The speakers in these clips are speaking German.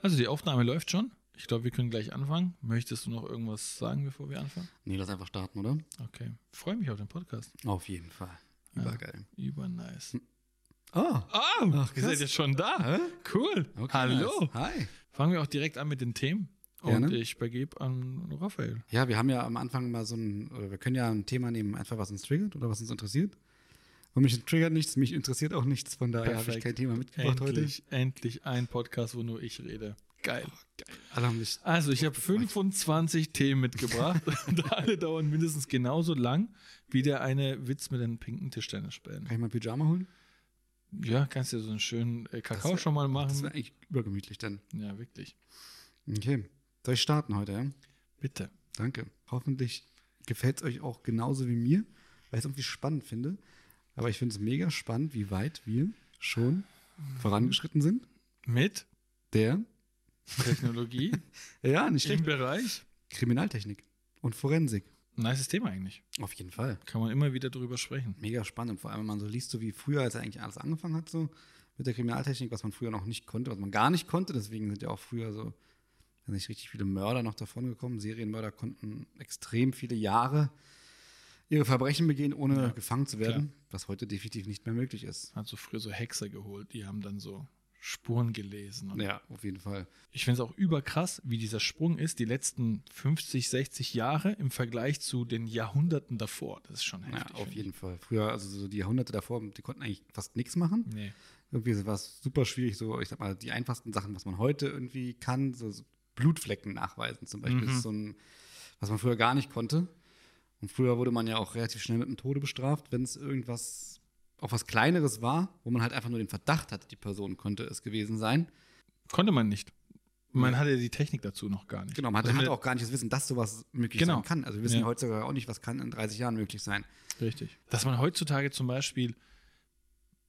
Also die Aufnahme läuft schon. Ich glaube, wir können gleich anfangen. Möchtest du noch irgendwas sagen, bevor wir anfangen? Nee, lass einfach starten, oder? Okay. Freue mich auf den Podcast. Auf jeden Fall. Übergeil. Übernice. Oh. Ah, Ach, ihr seid jetzt schon da. Hä? Cool. Okay, Hallo. nice. Hi. Fangen wir auch direkt an mit den Themen. Und Gerne. ich begebe an Raphael. Ja, wir haben ja am Anfang mal so ein, oder wir können ja ein Thema nehmen, einfach was uns triggert oder was uns interessiert. Und mich triggert nichts, mich interessiert auch nichts, von daher habe ich kein Thema mitgebracht Endlich, endlich ein Podcast, wo nur ich rede. Geil. heute. Alle haben mich, Also, ich habe 25 Themen mitgebracht und alle dauern mindestens genauso lang wie der eine Witz mit den pinken Tischtennisbällen. kann ich mal Pyjama holen? Ja, kannst dir so einen schönen äh, Kakao wär- schon mal Das machen. wäre eigentlich übergemütlich dann. Ja, wirklich. Okay. Soll ich starten heute, ja? Bitte. Danke. Hoffentlich gefällt es euch auch genauso wie mir, weil ich es irgendwie spannend finde. Aber ich finde es mega spannend, wie weit wir schon vorangeschritten sind. Mit Der, Technologie ja, nicht im schlecht, Bereich. Kriminaltechnik und Forensik. Nices Thema eigentlich. Auf jeden Fall. Kann man immer wieder drüber sprechen. Mega spannend. Vor allem, wenn man so liest, so wie früher, als eigentlich alles angefangen hat, so mit der Kriminaltechnik, was man früher noch nicht konnte, was man gar nicht konnte. Deswegen sind ja auch früher so, nicht richtig viele Mörder noch davon gekommen. Serienmörder konnten extrem viele Jahre ihre Verbrechen begehen, ohne Ja, gefangen zu werden, was heute definitiv nicht mehr möglich ist. Hat so früher so Hexer geholt, die haben dann so Spuren gelesen. Ja, auf jeden Fall. Ich finde es auch überkrass, wie dieser Sprung ist, die letzten 50, 60 Jahre im Vergleich zu den Jahrhunderten davor. Das ist schon Ja, heftig. auf finde jeden Fall. Früher, also so die Jahrhunderte davor, die konnten eigentlich fast nichts machen. ich. Nee. Irgendwie war es super schwierig, so, ich sag mal, die einfachsten Sachen, was man heute irgendwie kann, so, so Blutflecken nachweisen zum Beispiel, Mhm. ist so ein, was man früher gar nicht konnte. Und früher wurde man ja auch relativ schnell mit dem Tode bestraft, wenn es irgendwas, auch was Kleineres war, wo man halt einfach nur den Verdacht hatte, die Person könnte es gewesen sein. Konnte man nicht. Man Ja. hatte die Technik dazu noch gar nicht. Genau, man Also hatte auch gar nicht das Wissen, dass sowas möglich Genau. sein kann. Also wir wissen Ja. ja. heutzutage auch nicht, was kann in 30 Jahren möglich sein. Richtig. Dass man heutzutage zum Beispiel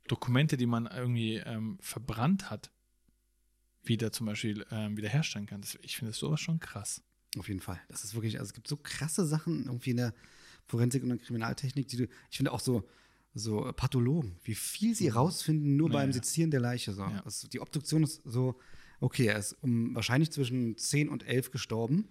Dokumente, die man irgendwie ähm, verbrannt hat, wieder zum Beispiel ähm, wiederherstellen kann. Das, ich finde sowas schon krass. Auf jeden Fall. Das ist wirklich, also es gibt so krasse Sachen irgendwie in der Forensik und der Kriminaltechnik, die du, ich finde auch so, so äh, Pathologen, wie viel sie rausfinden nur Naja. beim Sezieren der Leiche. So. Ja. Also die Obduktion ist so, okay, er ist um, wahrscheinlich zwischen 10 und 11 gestorben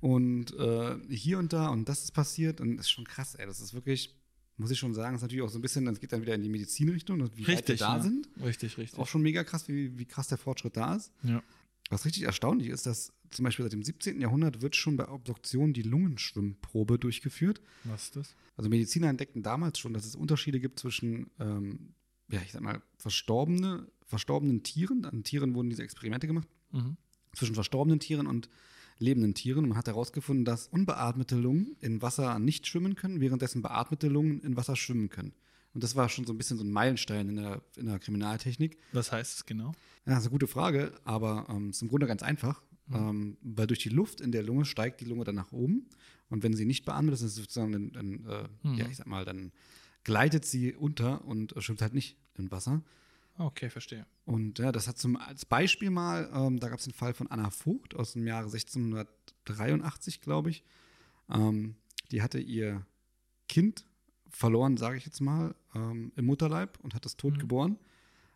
und äh, hier und da und das ist passiert und das ist schon krass, ey. Das ist wirklich, muss ich schon sagen, ist natürlich auch so ein bisschen, das geht dann wieder in die Medizinrichtung, und wie weit wir da ja. sind. Richtig, richtig. Auch schon mega krass, wie, wie krass der Fortschritt da ist. Ja. Was richtig erstaunlich ist, dass zum Beispiel seit dem 17. Jahrhundert wird schon bei Obduktion die Lungenschwimmprobe durchgeführt. Was ist das? Also Mediziner entdeckten damals schon, dass es Unterschiede gibt zwischen, ähm, ja, ich sag mal, verstorbene, verstorbenen Tieren. An Tieren wurden diese Experimente gemacht. Mhm. Zwischen verstorbenen Tieren und lebenden Tieren. Und man hat herausgefunden, dass unbeatmete Lungen in Wasser nicht schwimmen können, währenddessen beatmete Lungen in Wasser schwimmen können. Und das war schon so ein bisschen so ein Meilenstein in der, in der Kriminaltechnik. Was heißt es genau? Ja, das ist eine gute Frage, aber ähm, ist im Grunde ganz einfach. Ähm, weil durch die Luft in der Lunge steigt die Lunge dann nach oben. Und wenn sie nicht beatmet ist, ist sozusagen dann, dann äh, Mhm. ja, ich sag mal, dann gleitet sie unter und schwimmt halt nicht im Wasser. Okay, verstehe. Und ja, das hat zum als Beispiel mal, ähm, da gab es den Fall von Anna Vogt aus dem Jahre 1683, glaube ich. Ähm, die hatte ihr Kind verloren, sage ich jetzt mal, ähm, im Mutterleib und hat es tot Mhm. geboren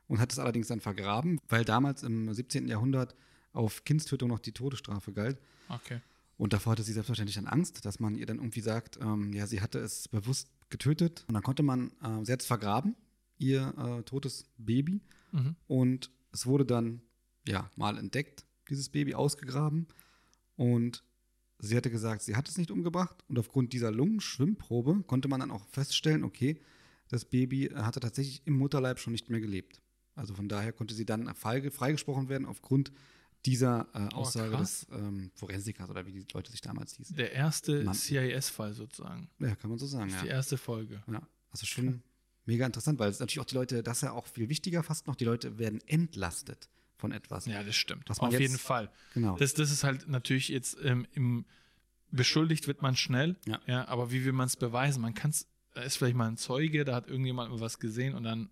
und hat es allerdings dann vergraben, weil damals im 17. Jahrhundert auf Kindstötung noch die Todesstrafe galt. Okay. Und davor hatte sie selbstverständlich dann Angst, dass man ihr dann irgendwie sagt, ähm, ja, sie hatte es bewusst getötet. Und dann konnte man, äh, sie hat es vergraben, ihr äh, totes Baby. Mhm. Und es wurde dann, ja, mal entdeckt, dieses Baby ausgegraben. Und sie hatte gesagt, sie hat es nicht umgebracht. Und aufgrund dieser Lungenschwimmprobe konnte man dann auch feststellen, okay, das Baby hatte tatsächlich im Mutterleib schon nicht mehr gelebt. Also von daher konnte sie dann freigesprochen werden aufgrund dieser äh, Aussage krass. des ähm, Forensikers oder wie die Leute sich damals hießen. Der erste. CIS-Fall sozusagen. Ja, kann man so sagen, Das ist ja. die erste Folge. Ja, also schon mega interessant, weil es natürlich auch die Leute, das ist ja auch viel wichtiger fast noch, die Leute werden entlastet von etwas. Ja, das stimmt. Auf jetzt- jeden Fall. Genau. Das, das ist halt natürlich jetzt ähm, im beschuldigt wird man schnell, Ja. aber wie will man es beweisen? Man kann es, da ist vielleicht mal ein Zeuge, da hat irgendjemand was gesehen und dann,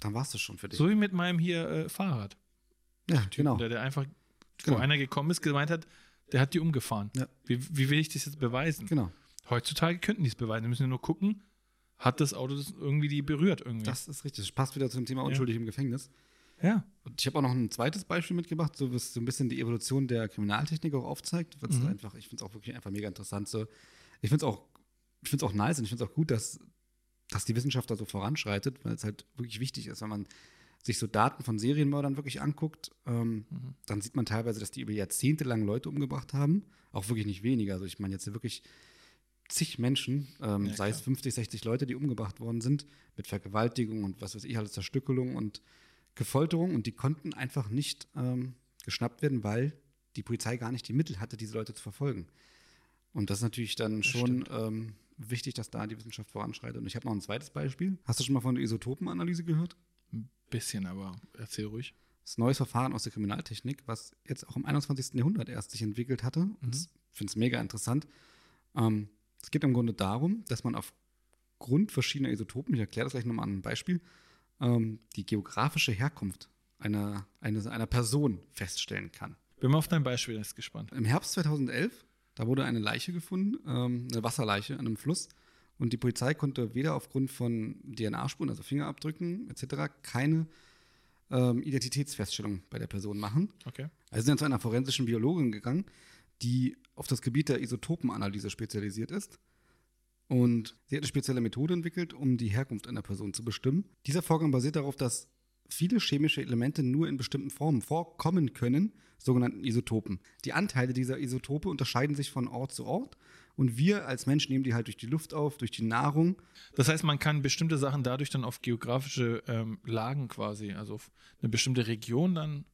Dann war es das schon für dich. so wie mit meinem hier äh, Fahrrad. Ja, genau. Der, der einfach, Genau. wo einer gekommen ist, gemeint hat, der hat die umgefahren. Ja. Wie, wie will ich das jetzt beweisen? Genau. Heutzutage könnten die es beweisen. Die müssen nur gucken, hat das Auto das irgendwie die berührt irgendwie. Das ist richtig. Das passt wieder zum Thema unschuldig im Gefängnis. Ja. Und ich habe auch noch ein zweites Beispiel mitgebracht, so was so ein bisschen die Evolution der Kriminaltechnik auch aufzeigt. Was Mhm. einfach, ich finde es auch wirklich einfach mega interessant. So. Ich finde es auch, ich finde es auch nice und ich finde es auch gut, dass, dass die Wissenschaft da so voranschreitet, weil es halt wirklich wichtig ist, wenn man sich so Daten von Serienmördern wirklich anguckt, ähm, Mhm. dann sieht man teilweise, dass die über Jahrzehnte lang Leute umgebracht haben. Auch wirklich nicht weniger. Also ich meine jetzt wirklich zig Menschen, ähm, Ja, sei es klar. 50, 60 Leute, die umgebracht worden sind, mit Vergewaltigung und was weiß ich, alles Zerstückelung und Gefolterung und die konnten einfach nicht ähm, geschnappt werden, weil die Polizei gar nicht die Mittel hatte, diese Leute zu verfolgen. Und das ist natürlich dann Das schon ähm, wichtig, dass da die Wissenschaft voranschreitet. Und ich habe noch ein zweites Beispiel. Hast du schon mal von der Isotopenanalyse gehört? Bisschen, aber erzähl ruhig. Das neues Verfahren aus der Kriminaltechnik, was jetzt auch im 21. Jahrhundert erst sich entwickelt hatte. Und Ich finde es mega interessant. Ähm, es geht im Grunde darum, dass man aufgrund verschiedener Isotopen, ich erkläre das gleich nochmal an einem Beispiel, ähm, die geografische Herkunft einer, eines, einer Person feststellen kann. Bin mal auf dein Beispiel jetzt gespannt. Im Herbst 2011, da wurde eine Leiche gefunden, ähm, eine Wasserleiche an einem Fluss. Und die Polizei konnte weder aufgrund von DNA-Spuren, also Fingerabdrücken etc., keine ähm, Identitätsfeststellung bei der Person machen. Okay. Also sind dann zu einer forensischen Biologin gegangen, die auf das Gebiet der Isotopenanalyse spezialisiert ist. Und sie hat eine spezielle Methode entwickelt, um die Herkunft einer Person zu bestimmen. Dieser Vorgang basiert darauf, dass viele chemische Elemente nur in bestimmten Formen vorkommen können, sogenannten Isotopen. Die Anteile dieser Isotope unterscheiden sich von Ort zu Ort und wir als Menschen nehmen die halt durch die Luft auf, durch die Nahrung. Das heißt, man kann bestimmte Sachen dadurch dann auf geografische ähm, Lagen quasi, also auf eine bestimmte Region dann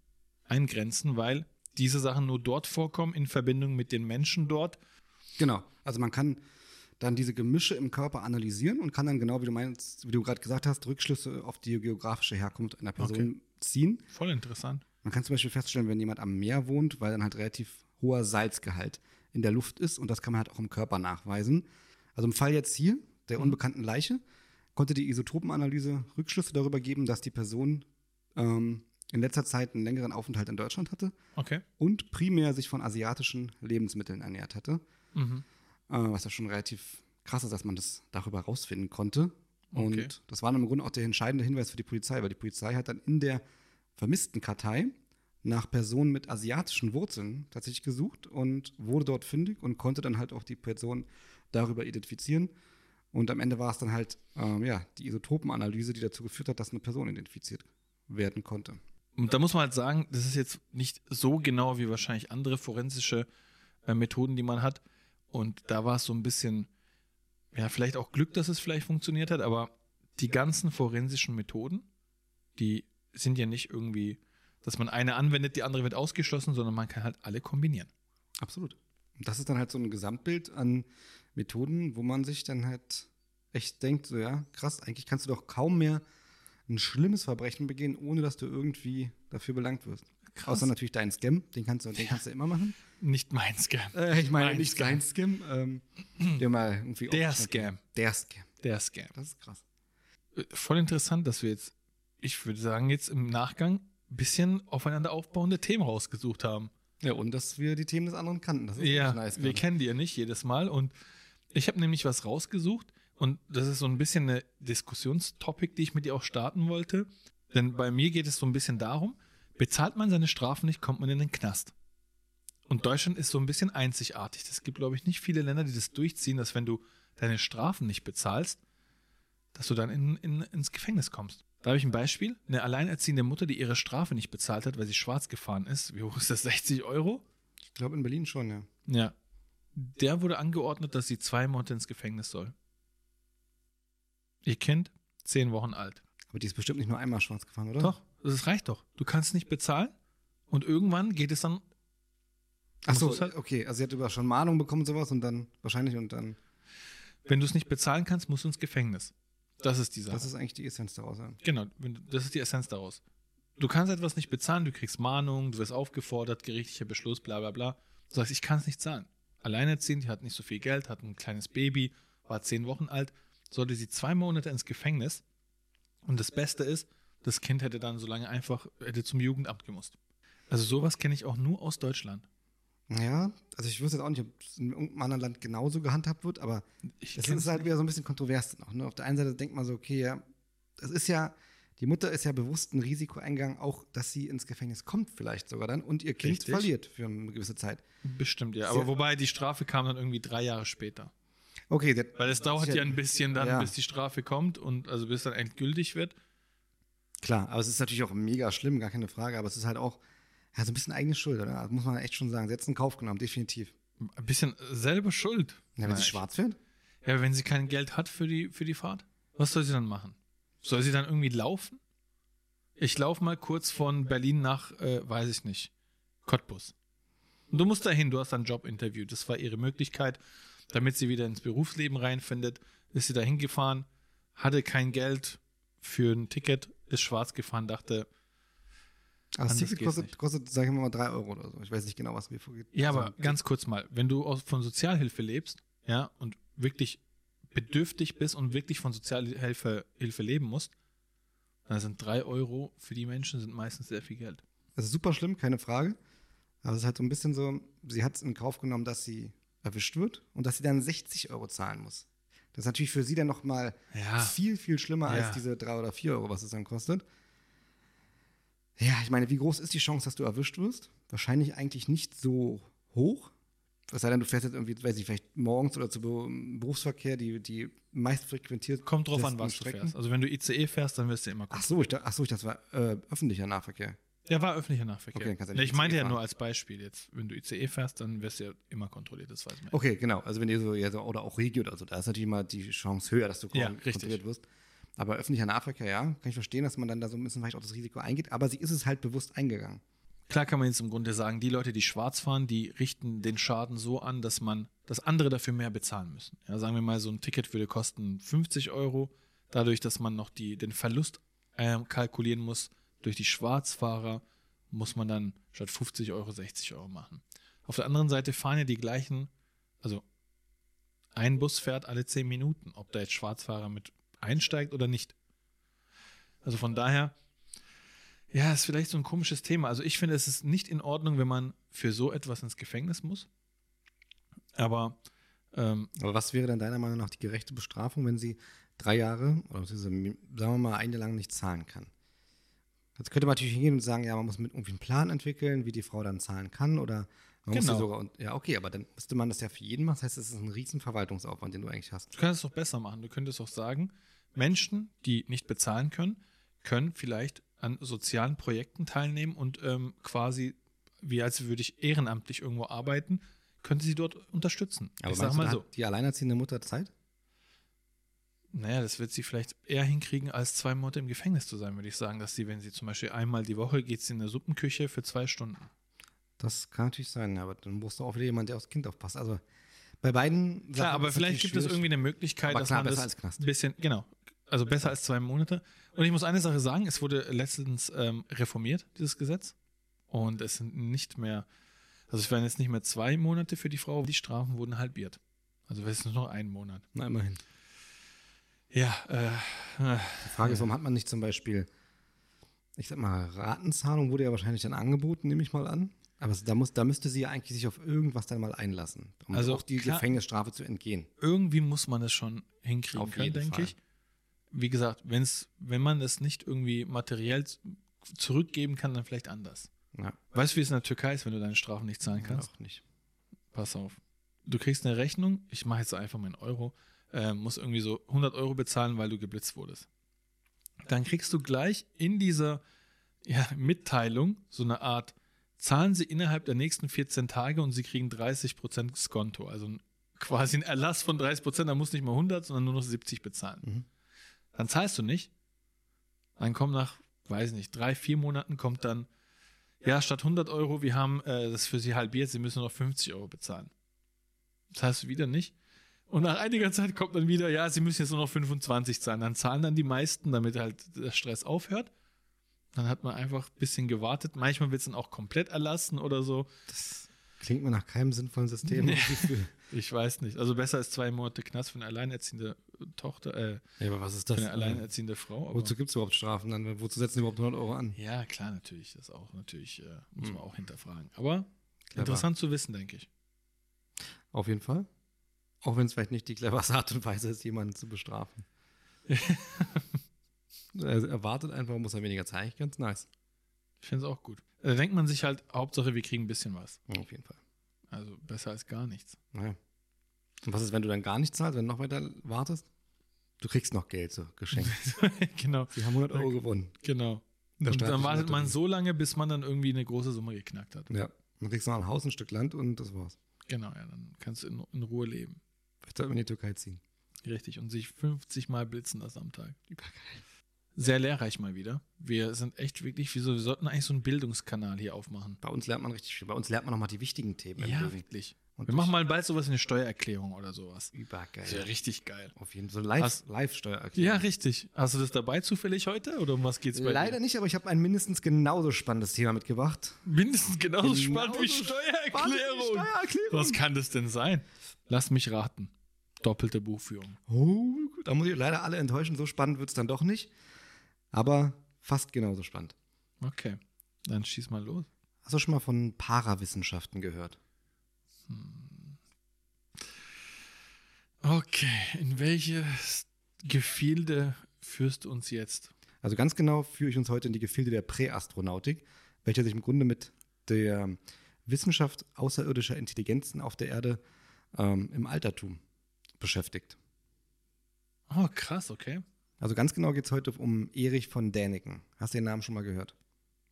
eingrenzen, weil diese Sachen nur dort vorkommen in Verbindung mit den Menschen dort. Genau. Also man kann dann diese Gemische im Körper analysieren und kann dann genau, wie du meinst, wie du gerade gesagt hast, Rückschlüsse auf die geografische Herkunft einer Person Okay. ziehen. Voll interessant. Man kann zum Beispiel feststellen, wenn jemand am Meer wohnt, weil dann halt relativ hoher Salzgehalt in der Luft ist und das kann man halt auch im Körper nachweisen. Also im Fall jetzt hier, der unbekannten Leiche, konnte die Isotopenanalyse Rückschlüsse darüber geben, dass die Person ähm, in letzter Zeit einen längeren Aufenthalt in Deutschland hatte Okay. und primär sich von asiatischen Lebensmitteln ernährt hatte. Mhm. Äh, was ja schon relativ krass ist, dass man das darüber rausfinden konnte. Und Okay. das war dann im Grunde auch der entscheidende Hinweis für die Polizei, weil die Polizei hat dann in der vermissten Kartei nach Personen mit asiatischen Wurzeln tatsächlich gesucht und wurde dort fündig und konnte dann halt auch die Person darüber identifizieren. Und am Ende war es dann halt ähm, ja, die Isotopenanalyse, die dazu geführt hat, dass eine Person identifiziert werden konnte. Und da muss man halt sagen, das ist jetzt nicht so genau wie wahrscheinlich andere forensische äh, Methoden, die man hat. Und da war es so ein bisschen, ja, vielleicht auch Glück, dass es vielleicht funktioniert hat, aber die ganzen forensischen Methoden, die sind ja nicht irgendwie, dass man eine anwendet, die andere wird ausgeschlossen, sondern man kann halt alle kombinieren. Absolut. Und das ist dann halt so ein Gesamtbild an Methoden, wo man sich dann halt echt denkt, so ja, krass, eigentlich kannst du doch kaum mehr ein schlimmes Verbrechen begehen, ohne dass du irgendwie dafür belangt wirst. Krass. Außer natürlich deinen Scam, den kannst du, den kannst du immer machen. Nicht mein Scam. Äh, ich meine Mein nicht Scam. dein Scam, ähm, der mal irgendwie Der Scam. Der Scam. Der Scam. Das ist krass. Äh, Voll interessant, dass wir jetzt, ich würde sagen, jetzt im Nachgang bisschen aufeinander aufbauende Themen rausgesucht haben. Ja, und dass wir die Themen des anderen kannten. Das ist Ja, nice. wir kennen die ja nicht jedes Mal. Und ich habe nämlich was rausgesucht und das ist so ein bisschen eine Diskussionstopic, die ich mit dir auch starten wollte. Denn bei mir geht es so ein bisschen darum, bezahlt man seine Strafen nicht, kommt man in den Knast. Und Deutschland ist so ein bisschen einzigartig. Es gibt, glaube ich, nicht viele Länder, die das durchziehen, dass wenn du deine Strafen nicht bezahlst, dass du dann in, in, ins Gefängnis kommst. Da habe ich ein Beispiel. Eine alleinerziehende Mutter, die ihre Strafe nicht bezahlt hat, weil sie schwarz gefahren ist. Wie hoch ist das? 60 Euro? Ich glaube in Berlin schon, ja. Ja. Der wurde angeordnet, dass sie zwei Monate ins Gefängnis soll. Ihr Kind, zehn Wochen alt. Aber die ist bestimmt nicht nur einmal schwarz gefahren, oder? Doch, das reicht doch. Du kannst nicht bezahlen und irgendwann geht es dann. Ach so, halt- okay. Also sie hat über schon Mahnung bekommen und sowas und dann wahrscheinlich und dann. Wenn du es nicht bezahlen kannst, musst du ins Gefängnis. Das ist die Sache. Das ist eigentlich die Essenz daraus. Ja. genau, das ist die Essenz daraus. Du kannst etwas nicht bezahlen, du kriegst Mahnung, du wirst aufgefordert, gerichtlicher Beschluss, bla bla bla. Du sagst, ich kann es nicht zahlen. Alleinerziehend, die hat nicht so viel Geld, hat ein kleines Baby, war zehn Wochen alt, sollte sie zwei Monate ins Gefängnis. Und das Beste ist, das Kind hätte dann so lange einfach, hätte zum Jugendamt gemusst. Also sowas kenne ich auch nur aus Deutschland. Ja, also ich wüsste jetzt auch nicht, ob es in irgendeinem anderen Land genauso gehandhabt wird, aber Ich das ist halt wieder so ein bisschen kontrovers noch. Ne? Auf der einen Seite denkt man so, okay, ja, das ist ja, Die Mutter ist ja bewusst ein Risiko eingegangen, auch, dass sie ins Gefängnis kommt, vielleicht sogar dann, und ihr Kind Richtig. verliert für eine gewisse Zeit. Bestimmt, ja. Aber wobei die Strafe kam dann irgendwie drei Jahre später. Okay, Weil es dauert ja ein bisschen dann, Ja. bis die Strafe kommt und also bis dann endgültig wird. klar, aber es ist natürlich auch mega schlimm, gar keine Frage, aber es ist halt auch ja, so ein bisschen eigene Schuld, oder? Das muss man echt schon sagen. Sie hat es in Kauf genommen, definitiv. Ein bisschen selber schuld. Ja, wenn sie schwarz fährt? Ja, wenn sie kein Geld hat für die, für die Fahrt, was soll sie dann machen? Soll sie dann irgendwie laufen? Ich laufe mal kurz von Berlin nach, äh, weiß ich nicht, Cottbus. Und du musst dahin, du hast ein Jobinterview. Das war ihre Möglichkeit, damit sie wieder ins Berufsleben reinfindet. Ist sie dahin gefahren, hatte kein Geld für ein Ticket, ist schwarz gefahren, dachte, Aber geht's kostet, kostet, sagen wir mal, 3 Euro oder so. Ich weiß nicht genau, was mir vorgeht. Ja, aber ganz kurz mal, wenn du von Sozialhilfe lebst, ja, und wirklich bedürftig bist und wirklich von Sozialhilfe Hilfe leben musst, dann sind drei Euro für die Menschen sind meistens sehr viel Geld. Das ist super schlimm, keine Frage. Aber es ist halt so ein bisschen so, sie hat es in Kauf genommen, dass sie erwischt wird und dass sie dann 60 Euro zahlen muss. Das ist natürlich für sie dann nochmal Ja. viel, viel schlimmer Ja. als diese 3 oder 4 Euro, was es dann kostet. Ja, ich meine, wie groß ist die Chance, dass du erwischt wirst? Wahrscheinlich eigentlich nicht so hoch. Es sei denn, du fährst jetzt irgendwie, weiß ich, vielleicht morgens oder zu Be- Berufsverkehr, die, die meist frequentiert. Kommt drauf an, was du Strecken. fährst. Also wenn du ICE fährst, dann wirst du immer Ach so, ich, da- ach so, ich das war äh, öffentlicher Nahverkehr. Der war öffentlicher Nahverkehr. Okay, du nicht ich meinte ja fahren. nur als Beispiel jetzt, wenn du ICE fährst, dann wirst du ja immer kontrolliert, das weiß man. ja. Okay, genau. Also wenn ihr so, ja, oder auch Regio oder so, da ist natürlich immer die Chance höher, dass du Ja, kon- richtig. kontrolliert wirst. Aber öffentlicher Nahverkehr, ja, kann ich verstehen, dass man dann da so ein bisschen vielleicht auch das Risiko eingeht, aber sie ist es halt bewusst eingegangen. Klar kann man jetzt im Grunde sagen, die Leute, die schwarz fahren, die richten den Schaden so an, dass man, dass andere dafür mehr bezahlen müssen. Ja, sagen wir mal, so ein Ticket würde kosten 50 Euro, dadurch, dass man noch die, den Verlust ähm, kalkulieren muss durch die Schwarzfahrer, muss man dann statt 50 Euro 60 Euro machen. Auf der anderen Seite fahren ja die gleichen, also ein Bus fährt alle 10 Minuten, ob da jetzt Schwarzfahrer mit einsteigt oder nicht. Also von daher, ja, ist vielleicht so ein komisches Thema. Also ich finde, es ist nicht in Ordnung, wenn man für so etwas ins Gefängnis muss. Aber ähm, Aber was wäre dann deiner Meinung nach die gerechte Bestrafung, wenn sie drei Jahre oder sagen wir mal ein Jahr lang nicht zahlen kann? Jetzt könnte man natürlich hingehen und sagen, ja, man muss mit irgendwie einen Plan entwickeln, wie die Frau dann zahlen kann oder man Genau. sogar, ja, okay, aber dann müsste man das ja für jeden machen. Das heißt, es ist ein riesen Verwaltungsaufwand, den du eigentlich hast. du könntest es doch besser machen. Du könntest auch sagen, Menschen, die nicht bezahlen können, können vielleicht an sozialen Projekten teilnehmen und ähm, quasi, wie als würde ich ehrenamtlich irgendwo arbeiten, könnte sie dort unterstützen. Aber ich sag mal so. hat die alleinerziehende Mutter Zeit? Naja, das wird sie vielleicht eher hinkriegen, als zwei Monate im Gefängnis zu sein, würde ich sagen, dass sie, wenn sie zum Beispiel einmal die Woche geht, sie in der Suppenküche für zwei Stunden. Das kann natürlich sein, aber dann brauchst du auch wieder jemand, der aufs Kind aufpasst. Also bei beiden Klar, Sachen aber vielleicht gibt es irgendwie eine Möglichkeit, Aber dass klar, man besser das als Knast. ein bisschen, genau, also besser als zwei Monate. Und ich muss eine Sache sagen, es wurde letztens ähm, reformiert, dieses Gesetz. Und es sind nicht mehr, also es werden jetzt nicht mehr zwei Monate für die Frau, die Strafen wurden halbiert. Also es ist nur noch ein Monat. Na, immerhin. Ja, äh, äh, Die Frage ist, warum hat man nicht zum Beispiel, ich sag mal, Ratenzahlung wurde ja wahrscheinlich dann angeboten, nehme ich mal an. Aber da, muss, da müsste sie ja eigentlich sich auf irgendwas dann mal einlassen, um Also auch die klar- Gefängnisstrafe zu entgehen. irgendwie muss man es schon hinkriegen Auf können, denke Fall. ich. Wie gesagt, wenn's, wenn man es nicht irgendwie materiell zurückgeben kann, dann vielleicht anders. Ja, Weißt du, wie es in der Türkei ist, wenn du deine Strafen nicht zahlen kannst? auch nicht. Pass auf. Du kriegst eine Rechnung, ich mache jetzt einfach in Euro, äh, musst irgendwie so 100 Euro bezahlen, weil du geblitzt wurdest. Dann kriegst du gleich in dieser ja, Mitteilung so eine Art, zahlen Sie innerhalb der nächsten 14 Tage und Sie kriegen 30% Skonto. Also quasi ein Erlass von 30%, da musst du nicht mal 100, sondern nur noch 70 bezahlen. Mhm. Dann zahlst du nicht. Dann kommt nach, weiß nicht, drei, vier Monaten kommt dann, ja, statt 100 Euro, wir haben äh, das für Sie halbiert, Sie müssen noch 50 Euro bezahlen. Das heißt wieder nicht. Und nach einiger Zeit kommt dann wieder, ja, Sie müssen jetzt nur noch 25 zahlen. Dann zahlen dann die meisten, damit halt der Stress aufhört. Dann hat man einfach ein bisschen gewartet. Manchmal wird es dann auch komplett erlassen oder so. Das klingt mir nach keinem sinnvollen System. hab ich weiß nicht. Also besser als zwei Monate Knast für eine alleinerziehende Tochter, äh, ja, aber was ist für das? eine alleinerziehende Frau. Wozu gibt es überhaupt Strafen dann? Wozu setzen die überhaupt 100 Euro an? ja, klar, natürlich. Das auch natürlich, äh, muss Hm. man auch hinterfragen. Aber Clever. interessant zu wissen, denke ich. Auf jeden Fall. Auch wenn es vielleicht nicht die cleverste Art und Weise ist, jemanden zu bestrafen. Er erwartet einfach, muss er weniger zeigen. Ganz nice. Ich finde es auch gut. Da denkt man sich halt, Hauptsache, wir kriegen ein bisschen was. Auf jeden Fall. Also besser als gar nichts. Naja. Und was ist, wenn du dann gar nicht zahlst, wenn du noch weiter wartest? Du kriegst noch Geld, so geschenkt. genau, Sie haben 100 Euro gewonnen. genau. Der Und dann wartet man so lange, bis man dann irgendwie eine große Summe geknackt hat. Ja. Dann kriegst du noch ein Haus, ein Stück Land und das war's. Genau, ja, dann kannst du in, in Ruhe leben. Vielleicht sollten wir in die Türkei ziehen. Richtig. Und sich 50 Mal blitzen lassen am Tag. Sehr lehrreich mal wieder. Wir sind echt wirklich, wieso, wir sollten eigentlich so einen Bildungskanal hier aufmachen. Bei uns lernt man richtig viel. Bei uns lernt man nochmal die wichtigen Themen Ja, wirklich. Und Wir machen mal bald sowas wie eine Steuererklärung oder sowas. Übergeil. Das wäre richtig geil. Auf jeden Fall. So live, Hast- live Steuererklärung. Ja, richtig. Hast du das dabei zufällig heute oder um was geht's bei Leider dir? nicht, aber ich habe ein mindestens genauso spannendes Thema mitgebracht. Mindestens genauso Genauso spannend wie spannend Steuererklärung. wie Steuererklärung. Was kann das denn sein? Lass mich raten. Doppelte Buchführung. Oh. Da muss ich leider alle enttäuschen. So spannend wird es dann doch nicht. Aber fast genauso spannend. Okay. Dann schieß mal los. Hast du schon mal von Parawissenschaften gehört? Okay. In welches Gefilde führst du uns jetzt? Also ganz genau führe ich uns heute in die Gefilde der Präastronautik, welche sich im Grunde mit der Wissenschaft außerirdischer Intelligenzen auf der Erde ähm, im Altertum beschäftigt. Oh, krass, okay. Also ganz genau geht es heute um Erich von Däniken. Hast du den Namen schon mal gehört?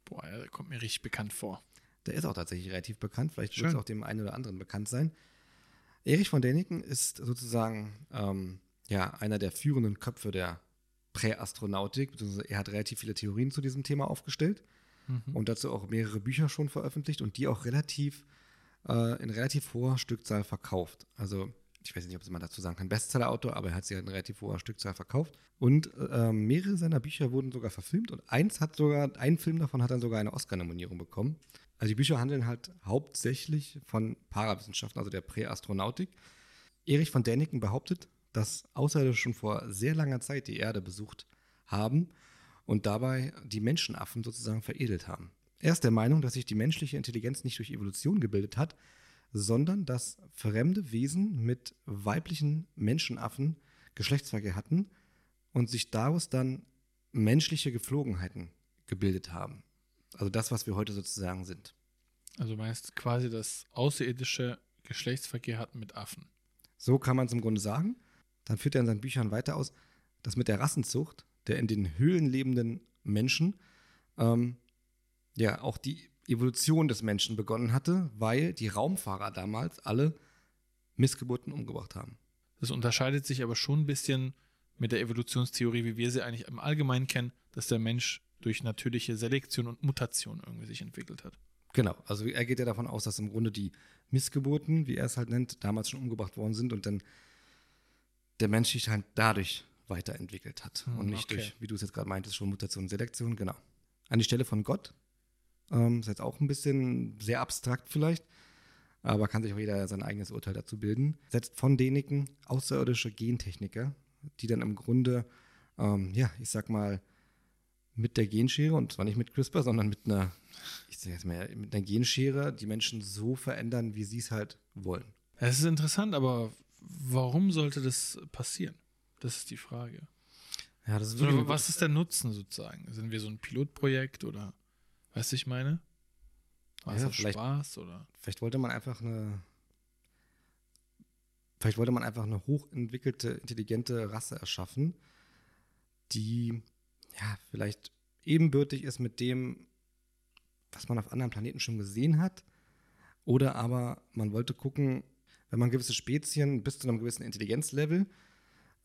Boah, der kommt mir richtig bekannt vor. Der ist auch tatsächlich relativ bekannt. Vielleicht wird es auch dem einen oder anderen bekannt sein. Erich von Däniken ist sozusagen ähm, ja, einer der führenden Köpfe der Präastronautik. beziehungsweise Er hat relativ viele Theorien zu diesem Thema aufgestellt Mhm. und dazu auch mehrere Bücher schon veröffentlicht und die auch relativ äh, in relativ hoher Stückzahl verkauft. Also ich weiß nicht, ob man dazu sagen kann, Bestsellerautor, aber er hat sie halt in relativ hoher Stückzahl verkauft. Und äh, mehrere seiner Bücher wurden sogar verfilmt und eins hat sogar, ein Film davon hat dann sogar eine Oscar-Nominierung bekommen. Also die Bücher handeln halt hauptsächlich von Parawissenschaften, also der Präastronautik. Erich von Däniken behauptet, dass Außerirdische schon vor sehr langer Zeit die Erde besucht haben und dabei die Menschenaffen sozusagen veredelt haben. Er ist der Meinung, dass sich die menschliche Intelligenz nicht durch Evolution gebildet hat, sondern dass fremde Wesen mit weiblichen Menschenaffen Geschlechtsverkehr hatten und sich daraus dann menschliche Geflogenheiten gebildet haben. Also das, was wir heute sozusagen sind. Also du meinst quasi, dass Außerirdische Geschlechtsverkehr hatten mit Affen. So kann man es im Grunde sagen. Dann führt er in seinen Büchern weiter aus, dass mit der Rassenzucht der in den Höhlen lebenden Menschen ähm, ja auch die Evolution des Menschen begonnen hatte, weil die Raumfahrer damals alle Missgeburten umgebracht haben. Das unterscheidet sich aber schon ein bisschen mit der Evolutionstheorie, wie wir sie eigentlich im Allgemeinen kennen, dass der Mensch durch natürliche Selektion und Mutation irgendwie sich entwickelt hat. Genau, also er geht ja davon aus, dass im Grunde die Missgeburten, wie er es halt nennt, damals schon umgebracht worden sind und dann der Mensch sich halt dadurch weiterentwickelt hat Hm, und nicht okay. durch, wie du es jetzt gerade meintest, schon Mutation und Selektion, genau. An die Stelle von Gott, ähm, ist jetzt auch ein bisschen sehr abstrakt vielleicht, aber kann sich auch jeder sein eigenes Urteil dazu bilden, setzt von Däniken außerirdische Gentechniker, die dann im Grunde, ähm, ja, ich sag mal, mit der Genschere, und zwar nicht mit CRISPR, sondern mit einer, ich sag jetzt mal, mit einer Genschere die Menschen so verändern, wie sie es halt wollen. Es ist interessant, aber warum sollte das passieren? Das ist die Frage. Ja, das ist So, was ist der Nutzen sozusagen? Sind wir so ein Pilotprojekt oder weißt du, ich meine? War Ja, vielleicht- Spaß oder? Vielleicht wollte man einfach eine. Vielleicht wollte man einfach eine hochentwickelte, intelligente Rasse erschaffen, die ja vielleicht ebenbürtig ist mit dem, was man auf anderen Planeten schon gesehen hat. Oder aber man wollte gucken, wenn man gewisse Spezien bis zu einem gewissen Intelligenzlevel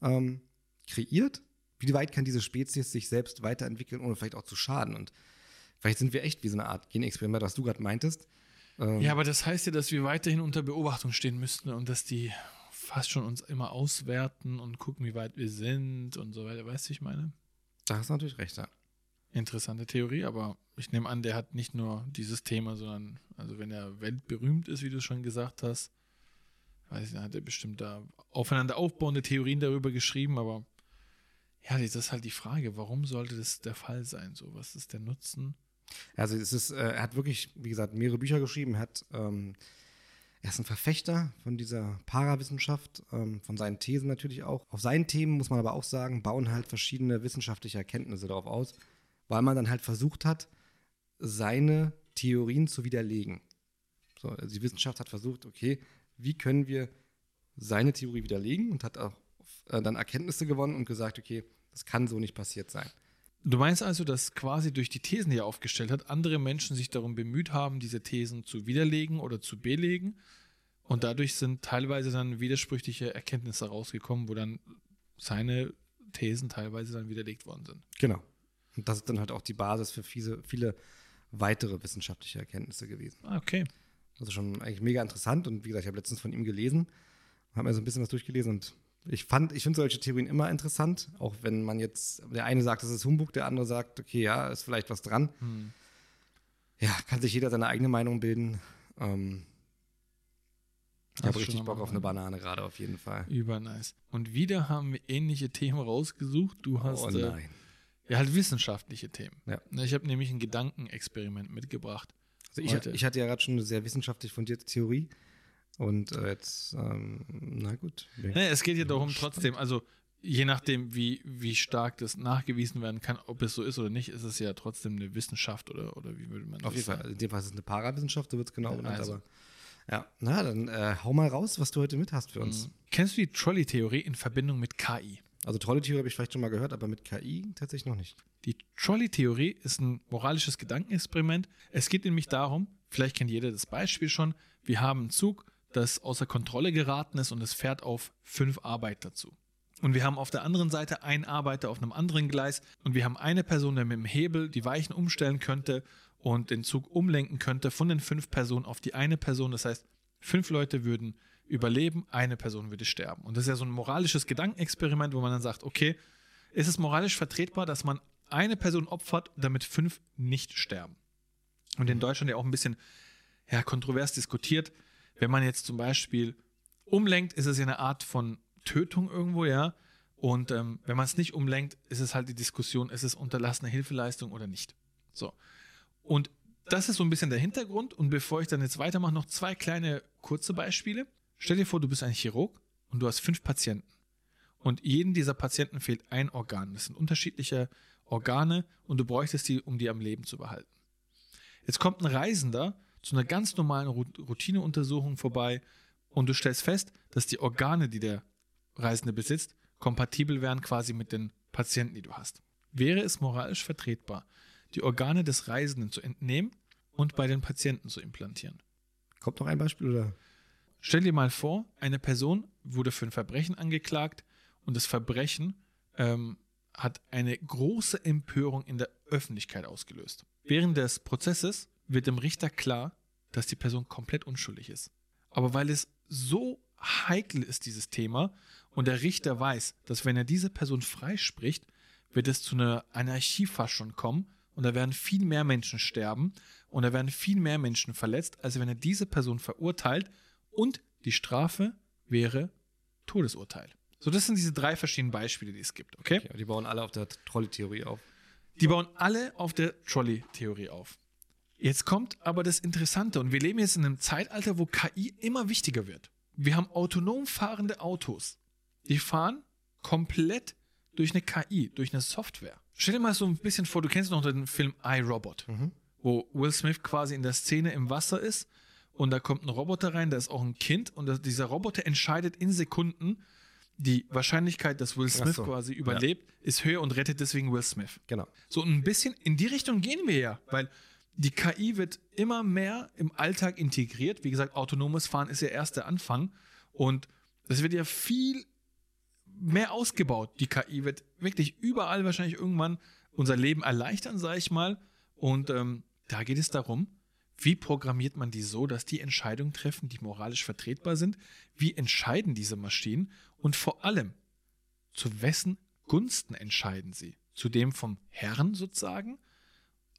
ähm, kreiert, wie weit kann diese Spezies sich selbst weiterentwickeln, ohne vielleicht auch zu schaden. Und vielleicht sind wir echt wie so eine Art Genexperiment, was du gerade meintest. Ähm, Ja, aber das heißt ja, dass wir weiterhin unter Beobachtung stehen müssten und dass die fast schon uns immer auswerten und gucken, wie weit wir sind und so weiter. Weißt du, ich meine? Da hast du natürlich recht, ja. Interessante Theorie, aber ich nehme an, der hat nicht nur dieses Thema, sondern, also wenn er weltberühmt ist, wie du schon gesagt hast, weiß ich, dann hat er bestimmt da aufeinander aufbauende Theorien darüber geschrieben, aber ja, das ist halt die Frage, warum sollte das der Fall sein? So, was ist der Nutzen? Also es ist, äh, er hat wirklich, wie gesagt, mehrere Bücher geschrieben, er hat, ähm, Er ist ein Verfechter von dieser Parawissenschaft, ähm, von seinen Thesen natürlich auch. Auf seinen Themen, muss man aber auch sagen, bauen halt verschiedene wissenschaftliche Erkenntnisse darauf aus, weil man dann halt versucht hat, seine Theorien zu widerlegen. So, also die Wissenschaft hat versucht, okay, wie können wir seine Theorie widerlegen und hat auch äh, dann Erkenntnisse gewonnen und gesagt, okay, das kann so nicht passiert sein. Du meinst also, dass quasi durch die Thesen, die er aufgestellt hat, andere Menschen sich darum bemüht haben, diese Thesen zu widerlegen oder zu belegen. Und dadurch sind teilweise dann widersprüchliche Erkenntnisse rausgekommen, wo dann seine Thesen teilweise dann widerlegt worden sind. Genau. Und das ist dann halt auch die Basis für viele, viele weitere wissenschaftliche Erkenntnisse gewesen. Ah, okay. Also schon eigentlich mega interessant. Und wie gesagt, ich habe letztens von ihm gelesen, habe mir so ein bisschen was durchgelesen und ich fand, ich finde solche Theorien immer interessant, auch wenn man jetzt, der eine sagt, das ist Humbug, der andere sagt, okay, ja, ist vielleicht was dran. Hm. Ja, kann sich jeder seine eigene Meinung bilden. Ähm, ich habe richtig Bock auf eine Banane gerade auf jeden Fall. Übernice. Und wieder haben wir ähnliche Themen rausgesucht. Du oh hast oh nein. Äh, ja halt wissenschaftliche Themen. Ja. Ich habe nämlich ein Gedankenexperiment mitgebracht. Also ich, ich hatte ja gerade schon eine sehr wissenschaftlich fundierte Theorie. Und äh, jetzt, ähm, na gut. Nee, es geht ja darum, trotzdem, also je nachdem, wie, wie stark das nachgewiesen werden kann, ob es so ist oder nicht, ist es ja trotzdem eine Wissenschaft oder, oder wie würde man das Auf jeden sagen? Fall. In dem Fall ist es eine Parawissenschaft, so wird es genau ja, genannt, also. aber. Ja, na, dann äh, hau mal raus, was du heute mit hast für uns. Mhm. Kennst du die Trolley-Theorie in Verbindung mit KI? Also Trolley-Theorie habe ich vielleicht schon mal gehört, aber mit KI tatsächlich noch nicht. Die Trolley-Theorie ist ein moralisches Gedankenexperiment. Es geht nämlich darum, vielleicht kennt jeder das Beispiel schon, wir haben einen Zug das außer Kontrolle geraten ist und es fährt auf fünf Arbeiter zu. Und wir haben auf der anderen Seite einen Arbeiter auf einem anderen Gleis und wir haben eine Person, der mit dem Hebel die Weichen umstellen könnte und den Zug umlenken könnte von den fünf Personen auf die eine Person. Das heißt, fünf Leute würden überleben, eine Person würde sterben. Und das ist ja so ein moralisches Gedankenexperiment, wo man dann sagt, okay, ist es moralisch vertretbar, dass man eine Person opfert, damit fünf nicht sterben? Und in Deutschland ja auch ein bisschen ja, kontrovers diskutiert. Wenn man jetzt zum Beispiel umlenkt, ist es ja eine Art von Tötung irgendwo, ja. Und ähm, wenn man es nicht umlenkt, ist es halt die Diskussion, ist es unterlassene Hilfeleistung oder nicht. So. Und das ist so ein bisschen der Hintergrund. Und bevor ich dann jetzt weitermache, noch zwei kleine kurze Beispiele. Stell dir vor, du bist ein Chirurg und du hast fünf Patienten. Und jedem dieser Patienten fehlt ein Organ. Das sind unterschiedliche Organe und du bräuchtest die, um die am Leben zu behalten. Jetzt kommt ein Reisender zu einer ganz normalen Routineuntersuchung vorbei und du stellst fest, dass die Organe, die der Reisende besitzt, kompatibel wären quasi mit den Patienten, die du hast. Wäre es moralisch vertretbar, die Organe des Reisenden zu entnehmen und bei den Patienten zu implantieren? Kommt noch ein Beispiel oder? Stell dir mal vor, eine Person wurde für ein Verbrechen angeklagt und das Verbrechen ähm, hat eine große Empörung in der Öffentlichkeit ausgelöst. Während des Prozesses wird dem Richter klar, dass die Person komplett unschuldig ist. Aber weil es so heikel ist, dieses Thema, und der Richter weiß, dass wenn er diese Person freispricht, wird es zu einer Anarchie fast schon kommen und da werden viel mehr Menschen sterben und da werden viel mehr Menschen verletzt, als wenn er diese Person verurteilt und die Strafe wäre Todesurteil. So, das sind diese drei verschiedenen Beispiele, die es gibt, okay? okay die bauen alle auf der Trolley-Theorie auf. Die bauen alle auf der Trolley-Theorie auf. Jetzt kommt aber das Interessante und wir leben jetzt in einem Zeitalter, wo KI immer wichtiger wird. Wir haben autonom fahrende Autos. Die fahren komplett durch eine KI, durch eine Software. Stell dir mal so ein bisschen vor, du kennst noch den Film iRobot, mhm. wo Will Smith quasi in der Szene im Wasser ist und da kommt ein Roboter rein, da ist auch ein Kind und dieser Roboter entscheidet in Sekunden, die Wahrscheinlichkeit, dass Will Smith so, quasi überlebt, ja. ist höher und rettet deswegen Will Smith. Genau. So ein bisschen in die Richtung gehen wir ja, weil die KI wird immer mehr im Alltag integriert. Wie gesagt, autonomes Fahren ist ja erst der Anfang. Und es wird ja viel mehr ausgebaut. Die KI wird wirklich überall wahrscheinlich irgendwann unser Leben erleichtern, sage ich mal. Und ähm, da geht es darum, wie programmiert man die so, dass die Entscheidungen treffen, die moralisch vertretbar sind? Wie entscheiden diese Maschinen? Und vor allem, zu wessen Gunsten entscheiden sie? Zu dem vom Herrn sozusagen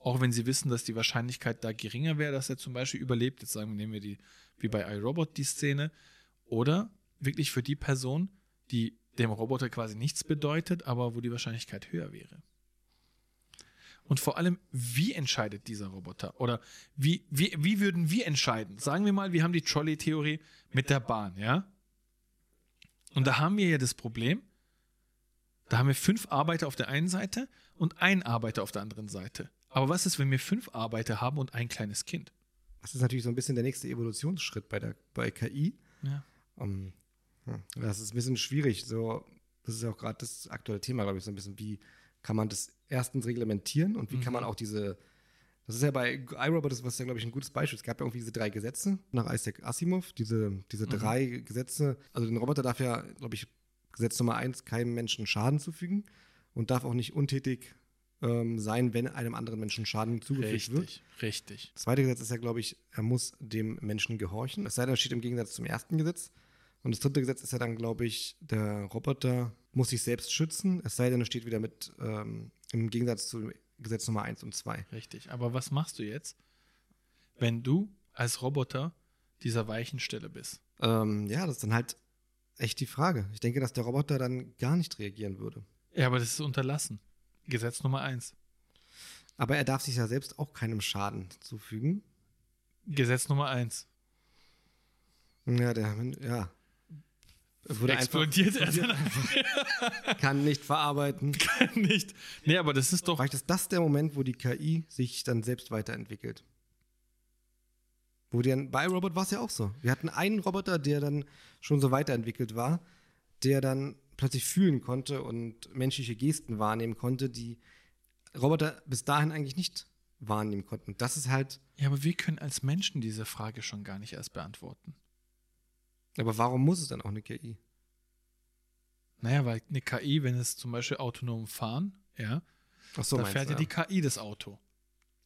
auch wenn sie wissen, dass die Wahrscheinlichkeit da geringer wäre, dass er zum Beispiel überlebt. Jetzt sagen wir, nehmen wir die, wie bei iRobot die Szene. Oder wirklich für die Person, die dem Roboter quasi nichts bedeutet, aber wo die Wahrscheinlichkeit höher wäre. Und vor allem, wie entscheidet dieser Roboter? Oder wie, wie, wie würden wir entscheiden? Sagen wir mal, wir haben die Trolley-Theorie mit der Bahn, ja? Und da haben wir ja das Problem, da haben wir fünf Arbeiter auf der einen Seite und einen Arbeiter auf der anderen Seite. Aber was ist, wenn wir fünf Arbeiter haben und ein kleines Kind? Das ist natürlich so ein bisschen der nächste Evolutionsschritt bei, der, bei KI. Ja. Um, ja, das ist ein bisschen schwierig. So, das ist ja auch gerade das aktuelle Thema, glaube ich, so ein bisschen, wie kann man das erstens reglementieren und wie kann man auch diese, das ist ja bei iRobot, das ist ja, glaube ich, ein gutes Beispiel. Es gab ja irgendwie diese drei Gesetze nach Isaac Asimov, diese, diese drei Gesetze. Also den Roboter darf ja, glaube ich, Gesetz Nummer eins, keinem Menschen Schaden zufügen und darf auch nicht untätig ähm, sein, wenn einem anderen Menschen Schaden zugefügt wird. Richtig, richtig. Das zweite Gesetz ist ja, glaube ich, er muss dem Menschen gehorchen. Es sei denn, es steht im Gegensatz zum ersten Gesetz. Und das dritte Gesetz ist ja dann, glaube ich, der Roboter muss sich selbst schützen. Es sei denn, es steht wieder mit ähm, im Gegensatz zu Gesetz Nummer 1 und 2. Richtig. Aber was machst du jetzt, wenn du als Roboter dieser Weichenstelle bist? Ähm, ja, das ist dann halt echt die Frage. Ich denke, dass der Roboter dann gar nicht reagieren würde. Ja, aber das ist unterlassen. Gesetz Nummer eins. Aber er darf sich ja selbst auch keinem Schaden zufügen. Gesetz Nummer eins. Ja, der, ja. Er wurde Explodiert er dann einfach, kann nicht verarbeiten. einfach nicht. Nee, aber das ist doch. Vielleicht ist das der Moment, wo die KI sich dann selbst weiterentwickelt. Wo die dann, bei Robot war es ja auch so. Wir hatten einen Roboter, der dann schon so weiterentwickelt war, der dann plötzlich fühlen konnte und menschliche Gesten wahrnehmen konnte, die Roboter bis dahin eigentlich nicht wahrnehmen konnten. Das ist halt. Ja, aber wir können als Menschen diese Frage schon gar nicht erst beantworten. Aber warum muss es dann auch eine KI? Naja, weil eine KI, wenn es zum Beispiel autonom fahren, ja, so, da meinst fährt du, ja die KI das Auto.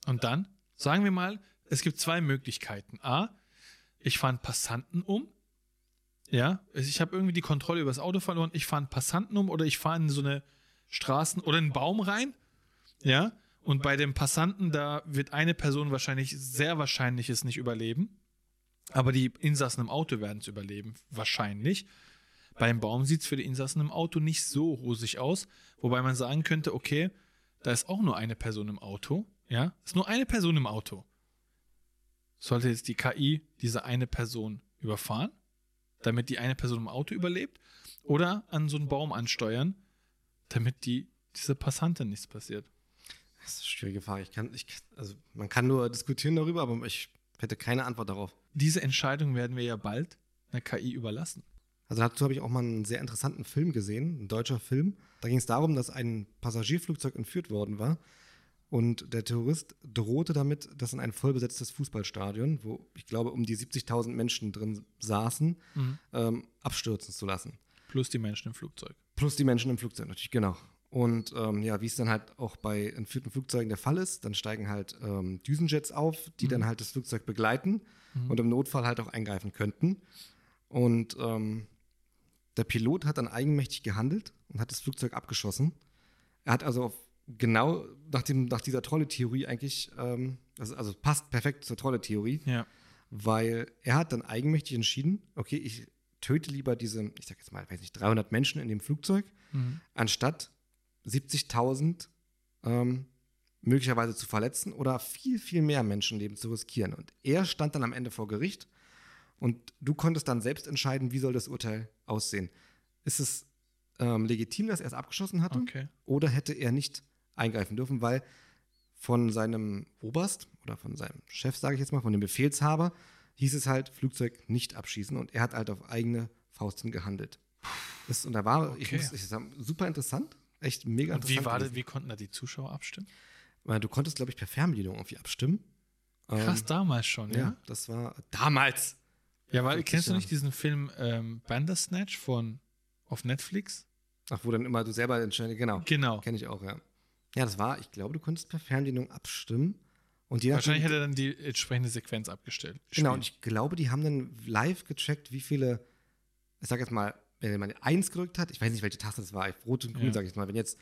Und dann, sagen wir mal, es gibt zwei Möglichkeiten. A, ich fahre einen Passanten um. Ja, ich habe irgendwie die Kontrolle über das Auto verloren. Ich fahre einen Passanten um oder ich fahre in so eine Straßen- oder einen Baum rein. Ja, und bei dem Passanten, da wird eine Person wahrscheinlich, sehr wahrscheinlich es nicht überleben. Aber die Insassen im Auto werden es überleben, wahrscheinlich. Beim Baum sieht es für die Insassen im Auto nicht so rosig aus, wobei man sagen könnte, okay, da ist auch nur eine Person im Auto, ja, ist nur eine Person im Auto. Sollte jetzt die KI diese eine Person überfahren, damit die eine Person im Auto überlebt, oder an so einen Baum ansteuern, damit die diese Passantin nichts passiert. Das ist eine schwierige Frage. Ich kann, ich, also man kann nur diskutieren darüber, aber ich hätte keine Antwort darauf. Diese Entscheidung werden wir ja bald einer KI überlassen. Also dazu habe ich auch mal einen sehr interessanten Film gesehen, ein deutscher Film. Da ging es darum, dass ein Passagierflugzeug entführt worden war und der Terrorist drohte damit, das in ein vollbesetztes Fußballstadion, wo ich glaube um die 70.000 Menschen drin saßen, ähm, abstürzen zu lassen. Plus die Menschen im Flugzeug. Plus die Menschen im Flugzeug natürlich, genau. Und ähm, ja, wie es dann halt auch bei entführten Flugzeugen der Fall ist, dann steigen halt ähm, Düsenjets auf, die dann halt das Flugzeug begleiten und im Notfall halt auch eingreifen könnten. Und ähm, der Pilot hat dann eigenmächtig gehandelt und hat das Flugzeug abgeschossen. Er hat also auf, genau nach, dem, nach dieser Trolle-Theorie eigentlich, ähm, also, also passt perfekt zur Trolle-Theorie, Ja. weil er hat dann eigenmächtig entschieden, okay, ich töte lieber diese, ich sag jetzt mal, weiß nicht, 300 Menschen in dem Flugzeug, anstatt 70.000 ähm, möglicherweise zu verletzen oder viel, viel mehr Menschenleben zu riskieren. Und er stand dann am Ende vor Gericht und du konntest dann selbst entscheiden, wie soll das Urteil aussehen. Ist es ähm, legitim, dass er es abgeschossen hatte? Okay. Oder hätte er nicht eingreifen dürfen, weil von seinem Oberst oder von seinem Chef, sage ich jetzt mal, von dem Befehlshaber, hieß es halt, Flugzeug nicht abschießen und er hat halt auf eigene Faust hin gehandelt. Das, und da war, ich Okay. muss ich sagen, super interessant, echt mega Und wie interessant. war das, wie konnten da die Zuschauer abstimmen? Weil du konntest, glaube ich, per Fernbedienung irgendwie abstimmen. Krass, Ähm, damals schon, ja. ja, das war damals. Ja, weil 50 kennst du nicht diesen Film ähm, Bandersnatch von auf Netflix? Ach, wo dann immer du selber entscheidest, genau. Genau. Kenne ich auch, ja. Ja, das war, ich glaube, du konntest per Fernbedienung abstimmen. Und je Wahrscheinlich hätte er dann die entsprechende Sequenz abgestellt. Genau, und ich glaube, die haben dann live gecheckt, wie viele, ich sag jetzt mal, wenn man eins gedrückt hat, ich weiß nicht, welche Taste das war, rot und grün, Ja. sag ich jetzt mal, wenn jetzt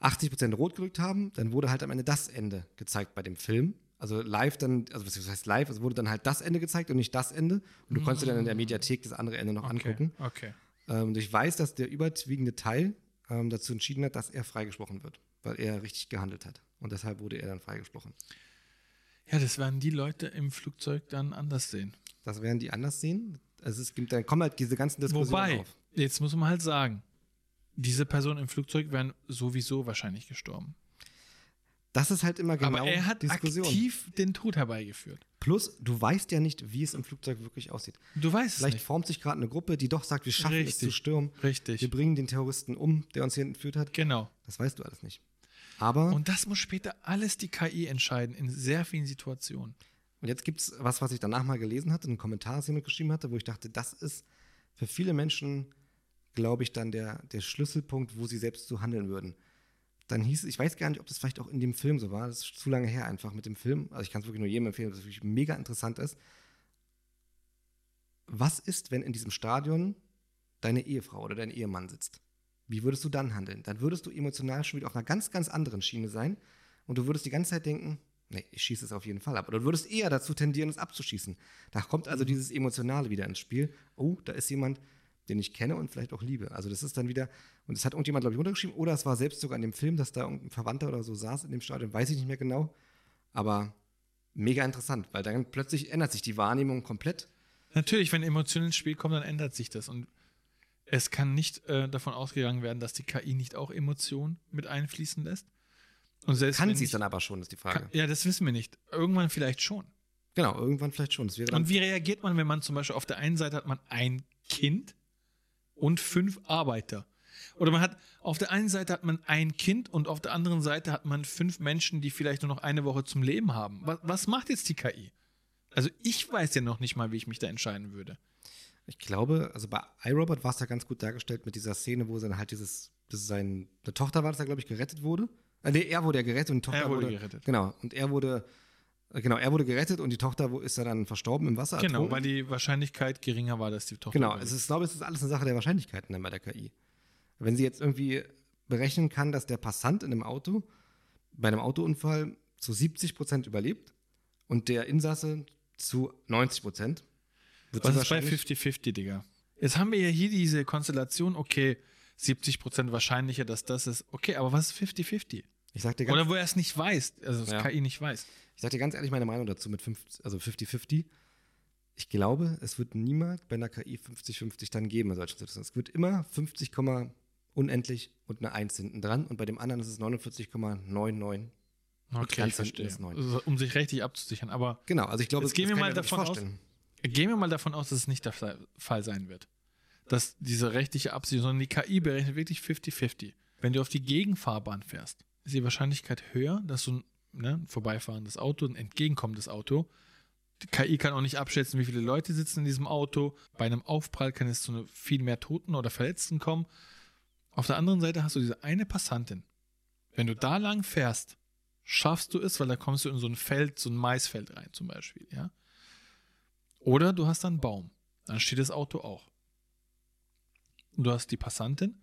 80% rot gedrückt haben, dann wurde halt am Ende das Ende gezeigt bei dem Film. Also live dann, also was heißt live, es wurde dann halt das Ende gezeigt und nicht das Ende. Und du konntest dir dann in der Mediathek das andere Ende noch okay. angucken. Okay. Ähm, und ich weiß, dass der überwiegende Teil ähm, dazu entschieden hat, dass er freigesprochen wird. Weil er richtig gehandelt hat. Und deshalb wurde er dann freigesprochen. Ja, das werden die Leute im Flugzeug dann anders sehen. Das werden die anders sehen. Also es gibt, dann kommen halt diese ganzen Diskussionen Wobei, auf. jetzt muss man halt sagen, diese Personen im Flugzeug wären sowieso wahrscheinlich gestorben. Das ist halt immer genau Aber er hat Diskussion. aktiv den Tod herbeigeführt. Plus, du weißt ja nicht, wie es im Flugzeug wirklich aussieht. Du weißt es Vielleicht nicht. formt sich gerade eine Gruppe, die doch sagt, wir schaffen es zu Richtig. stürmen. Richtig. Wir bringen den Terroristen um, der uns hier entführt hat. Genau. Das weißt du alles nicht. Aber, und, Und das muss später alles die KI entscheiden, in sehr vielen Situationen. jetzt gibt es was, was ich danach mal gelesen hatte, einen Kommentar, das jemand geschrieben hatte, wo ich dachte, das ist für viele Menschen, glaube ich, dann der, der Schlüsselpunkt, wo sie selbst so handeln würden. Dann hieß es, ich weiß gar nicht, ob das vielleicht auch in dem Film so war, das ist zu lange her einfach mit dem Film. Also ich kann es wirklich nur jedem empfehlen, dass es wirklich mega interessant ist. Was ist, wenn in diesem Stadion deine Ehefrau oder dein Ehemann sitzt? Wie würdest du dann handeln? Dann würdest du emotional schon wieder auf einer ganz, ganz anderen Schiene sein und du würdest die ganze Zeit denken, nee, ich schieße es auf jeden Fall ab. Oder du würdest eher dazu tendieren, es abzuschießen. Da kommt also dieses Emotionale wieder ins Spiel. Oh, da ist jemand, den ich kenne und vielleicht auch liebe. Also das ist dann wieder, und das hat irgendjemand, glaube ich, runtergeschrieben, oder es war selbst sogar in dem Film, dass da irgendein Verwandter oder so saß in dem Stadion, weiß ich nicht mehr genau. Aber mega interessant, weil dann plötzlich ändert sich die Wahrnehmung komplett. Natürlich, wenn Emotionen ins Spiel kommen, dann ändert sich das. Und es kann nicht äh, davon ausgegangen werden, dass die KI nicht auch Emotionen mit einfließen lässt. Und selbst Kann sie es dann aber schon, ist die Frage. kann, Ja, das wissen wir nicht. Irgendwann vielleicht schon. genau, irgendwann vielleicht schon. Und wie reagiert man, wenn man zum Beispiel auf der einen Seite hat man ein Kind und fünf Arbeiter? Oder man hat auf der einen Seite hat man ein Kind und auf der anderen Seite hat man fünf Menschen, die vielleicht nur noch eine Woche zum Leben haben. Was, was macht jetzt die KI? Also ich weiß ja noch nicht mal, wie ich mich da entscheiden würde. Ich glaube, also bei iRobot war es ja ganz gut dargestellt mit dieser Szene, wo dann halt dieses, das ist sein, eine Tochter war das ja, glaube ich, gerettet wurde. Äh, nee, er wurde ja gerettet und die Tochter Er wurde gerettet. Genau, und er wurde, äh, genau, er wurde gerettet und die Tochter ist ja dann verstorben im Wasser. Genau, ertrunken. weil die Wahrscheinlichkeit geringer war, dass die Tochter. Genau, es ist, ich glaube, es ist alles eine Sache der Wahrscheinlichkeiten dann bei der KI. Wenn sie jetzt irgendwie berechnen kann, dass der Passant in einem Auto bei einem Autounfall zu 70 Prozent überlebt und der Insasse zu 90 Prozent, wird Was ist bei wahrscheinlich 50-50, Digga? Jetzt haben wir ja hier diese Konstellation, okay, 70% wahrscheinlicher, dass das ist. Okay, aber was ist 50-50? ich sag dir ganz Oder wo er es nicht weiß, also das Ja. KI nicht weiß. Ich sage dir ganz ehrlich meine Meinung dazu mit 50, also 50-50. Ich glaube, es wird niemals bei einer KI 50-50 dann geben in solchen Situationen. Es wird immer 50, unendlich und eine 1 hinten dran und bei dem anderen ist es 49,99. Okay, ganz ich verstehe. Also, um sich richtig abzusichern. Aber Genau, also ich glaube, Jetzt gehen wir kann mal ich mir nicht davon aus- vorstellen. Gehen wir mal davon aus, dass es nicht der Fa- Fall sein wird. Dass diese rechtliche Absicht, sondern die KI berechnet wirklich 50-50. Wenn du auf die Gegenfahrbahn fährst, ist die Wahrscheinlichkeit höher, dass du ne, ein vorbeifahrendes Auto, ein entgegenkommendes Auto, die KI kann auch nicht abschätzen, wie viele Leute sitzen in diesem Auto. Bei einem Aufprall kann es zu ne- viel mehr Toten oder Verletzten kommen. Auf der anderen Seite hast du diese eine Passantin. Wenn du da lang fährst, schaffst du es, weil da kommst du in so ein Feld, so ein Maisfeld rein zum Beispiel, ja. Oder du hast einen Baum. Dann steht das Auto auch. Du hast die Passantin,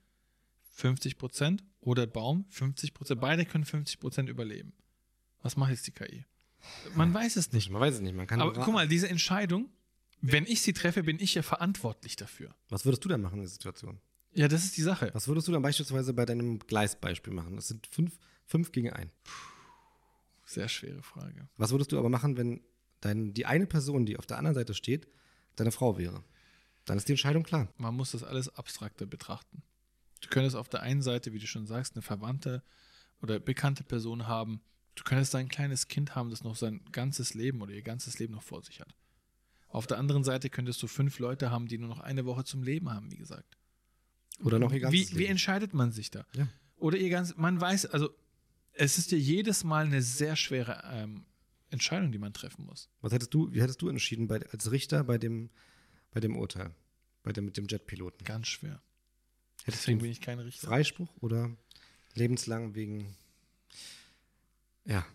50% oder Baum, 50%. Beide können 50% überleben. Was macht jetzt die KI? Man weiß es nicht. Man weiß es nicht, man kann Aber guck mal, diese Entscheidung, wenn ich sie treffe, bin ich ja verantwortlich dafür. Was würdest du denn machen in der Situation? Ja, das ist die Sache. Was würdest du dann beispielsweise bei deinem Gleisbeispiel machen? Das sind fünf, fünf gegen ein. Sehr schwere Frage. Was würdest du aber machen, wenn dein, die eine Person, die auf der anderen Seite steht, deine Frau wäre? Dann ist die Entscheidung klar. Man muss das alles abstrakter betrachten. Du könntest auf der einen Seite, wie du schon sagst, eine verwandte oder bekannte Person haben. Du könntest ein kleines Kind haben, das noch sein ganzes Leben oder ihr ganzes Leben noch vor sich hat. Auf der anderen Seite könntest du fünf Leute haben, die nur noch eine Woche zum Leben haben, wie gesagt. Oder noch ihr ganzes Wie, wie Leben. entscheidet man sich da? Ja. Oder ihr ganz, man weiß, also es ist ja jedes Mal eine sehr schwere ähm, Entscheidung, die man treffen muss. Was hättest du, wie hättest du entschieden bei, als Richter bei dem, bei dem Urteil? Bei dem, mit dem Jetpiloten? Ganz schwer. Hättest Deswegen du bin ich kein Richter. Freispruch oder lebenslang wegen ja,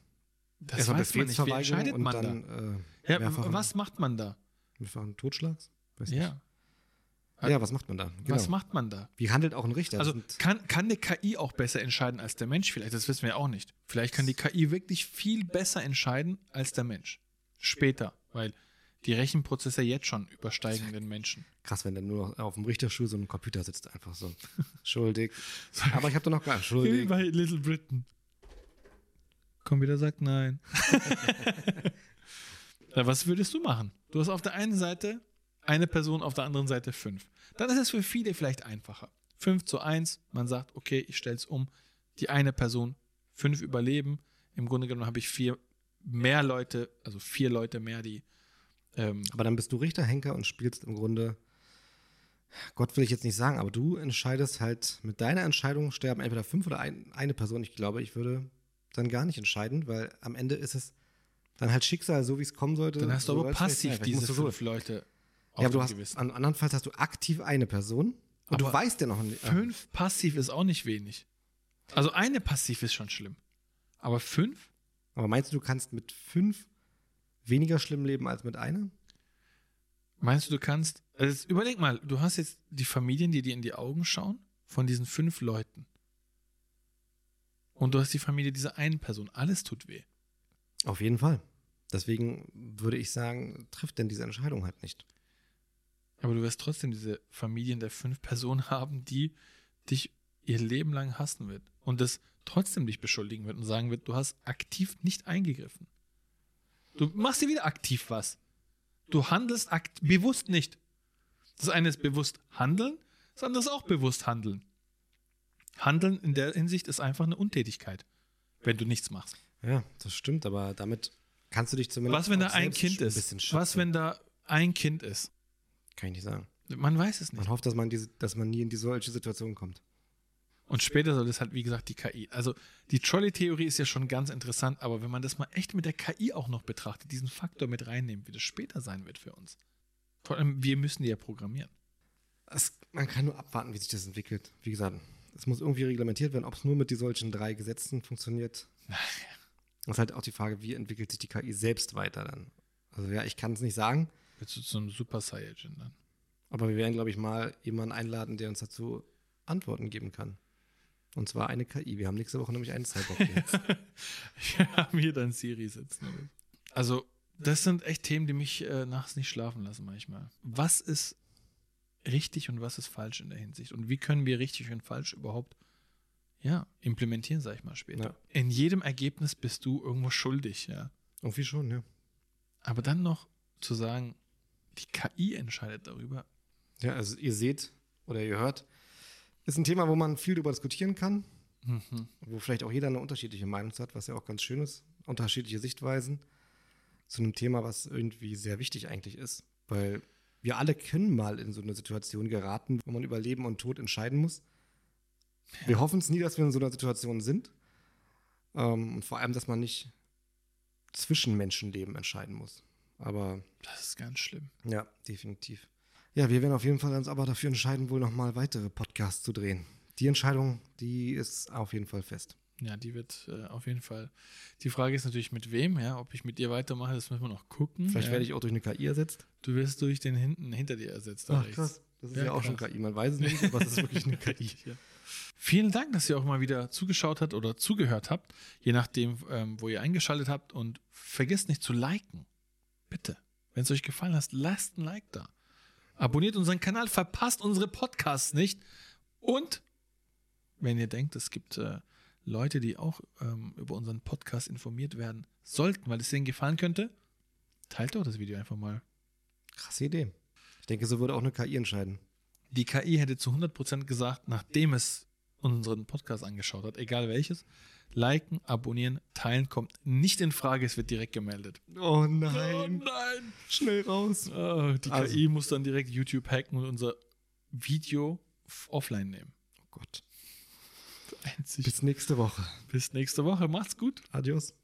Das erstmal weiß man nicht. Wie entscheidet man da? dann äh, Ja, was macht man da? mehrfachen Totschlags? Weiß nicht. Ja. Was macht man da? Genau. Was macht man da? Wie handelt auch ein Richter? Also kann, kann eine KI auch besser entscheiden als der Mensch vielleicht? Das wissen wir ja auch nicht. Vielleicht kann die KI wirklich viel besser entscheiden als der Mensch. Später, weil die Rechenprozesse jetzt schon übersteigen den Menschen. krass, wenn dann nur noch auf dem Richterstuhl so ein Computer sitzt, einfach so. Schuldig. Aber ich habe doch noch gar nicht. Schuldig. bei Little Britain. Computer sagt nein. ja, was würdest du machen? Du hast auf der einen Seite eine Person, auf der anderen Seite fünf. Dann ist es für viele vielleicht einfacher. Fünf zu eins, man sagt, okay, ich stelle es um. Die eine Person, fünf überleben. Im Grunde genommen habe ich vier mehr Leute, also vier Leute mehr, die. Ähm, Aber dann bist du Richter, Henker und spielst im Grunde, Gott will ich jetzt nicht sagen, aber du entscheidest halt, mit deiner Entscheidung sterben entweder fünf oder ein, eine Person. Ich glaube, ich würde dann gar nicht entscheiden, weil am Ende ist es dann halt Schicksal, so wie es kommen sollte. dann hast du so aber passiv diese fünf Leute. Ja, aber du hast, Gewissen. an andernfalls hast du aktiv eine Person und du Aber weißt ja noch nicht. Fünf passiv ist auch nicht wenig. Also eine passiv ist schon schlimm. Aber fünf? Aber meinst du, du kannst mit fünf weniger schlimm leben als mit einer? Meinst du, du kannst. Also überleg mal, du hast jetzt die Familien, die dir in die Augen schauen, von diesen fünf Leuten. Und du hast die Familie dieser einen Person. Alles tut weh. Auf jeden Fall. Deswegen würde ich sagen, trifft denn diese Entscheidung halt nicht. Aber du wirst trotzdem diese Familien der fünf Personen haben, die dich ihr Leben lang hassen wird. Und das trotzdem dich beschuldigen wird und sagen wird, du hast aktiv nicht eingegriffen. Du machst dir wieder aktiv was. Du handelst akt bewusst nicht. Das eine ist bewusst handeln, das andere ist auch bewusst handeln. Handeln in der Hinsicht ist einfach eine Untätigkeit, wenn du nichts machst. Ja, das stimmt, aber damit kannst du dich zumindest. Was, wenn da ein Kind ist? Was, wenn da ein Kind ist? Kann ich nicht sagen. Man weiß es nicht. Man hofft, dass man, diese, dass man nie in die solche Situation kommt. Und später soll es halt, wie gesagt, die KI. Also die Trolley-Theorie ist ja schon ganz interessant, aber wenn man das mal echt mit der KI auch noch betrachtet, diesen Faktor mit reinnehmen, wie das später sein wird für uns. Vor allem, wir müssen die ja programmieren. Es, man kann nur abwarten, wie sich das entwickelt. Wie gesagt, es muss irgendwie reglementiert werden, ob es nur mit die solchen drei Gesetzen funktioniert. Das ist halt auch die Frage, wie entwickelt sich die KI selbst weiter dann. Also ja, ich kann es nicht sagen, Willst du zu einem Super Saiyajin dann? aber wir werden, glaube ich, mal jemanden einladen, der uns dazu Antworten geben kann. Und zwar eine KI. Wir haben nächste Woche nämlich einen Cyborg. Wir haben hier dann Siri sitzen. Also, das sind echt Themen, die mich äh, nachts nicht schlafen lassen manchmal. Was ist richtig und was ist falsch in der Hinsicht? Und wie können wir richtig und falsch überhaupt ja, implementieren, sag ich mal später. Ja. In jedem Ergebnis bist du irgendwo schuldig, ja. Irgendwie schon, ja. Aber dann noch zu sagen, die KI entscheidet darüber. Ja, also ihr seht oder ihr hört, ist ein Thema, wo man viel darüber diskutieren kann, Mhm. wo vielleicht auch jeder eine unterschiedliche Meinung hat, was ja auch ganz schön ist. Unterschiedliche Sichtweisen zu einem Thema, was irgendwie sehr wichtig eigentlich ist. Weil wir alle können mal in so eine Situation geraten, wo man über Leben und Tod entscheiden muss. Wir hoffen es nie, dass wir in so einer Situation sind. Ähm, und vor allem, dass man nicht zwischen Menschenleben entscheiden muss. Aber Das ist ganz schlimm. ja, definitiv. Ja, wir werden auf jeden Fall uns aber dafür entscheiden, wohl nochmal weitere Podcasts zu drehen. Die Entscheidung, die ist auf jeden Fall fest. Ja, die wird äh, auf jeden Fall. Die Frage ist natürlich mit wem, ja, ob ich mit dir weitermache, das müssen wir noch gucken. Vielleicht ja. werde ich auch durch eine KI ersetzt. Du wirst durch den hinten hinter dir ersetzt. da rechts. Das ist Ja, ja, auch krass. schon KI. Man weiß es nicht, aber es ist wirklich eine KI. Ja. Vielen Dank, dass ihr auch mal wieder zugeschaut habt oder zugehört habt, je nachdem, ähm, wo ihr eingeschaltet habt. Und vergesst nicht zu liken. Bitte. Wenn es euch gefallen hat, lasst ein Like da. Abonniert unseren Kanal, verpasst unsere Podcasts nicht. Und wenn ihr denkt, es gibt äh, Leute, die auch ähm, über unseren Podcast informiert werden sollten, weil es denen gefallen könnte, teilt doch das Video einfach mal. Krasse Idee. Ich denke, so würde auch eine KI entscheiden. Die KI hätte zu 100% gesagt, nachdem es unseren Podcast angeschaut hat, egal welches, liken, abonnieren, teilen kommt nicht in Frage, es wird direkt gemeldet. Oh Oh nein! Schnell raus. Oh, die Also- KI muss dann direkt YouTube hacken und unser Video offline nehmen. Oh Gott. Einzig. Bis nächste Woche. Bis nächste Woche. Macht's gut. Adios.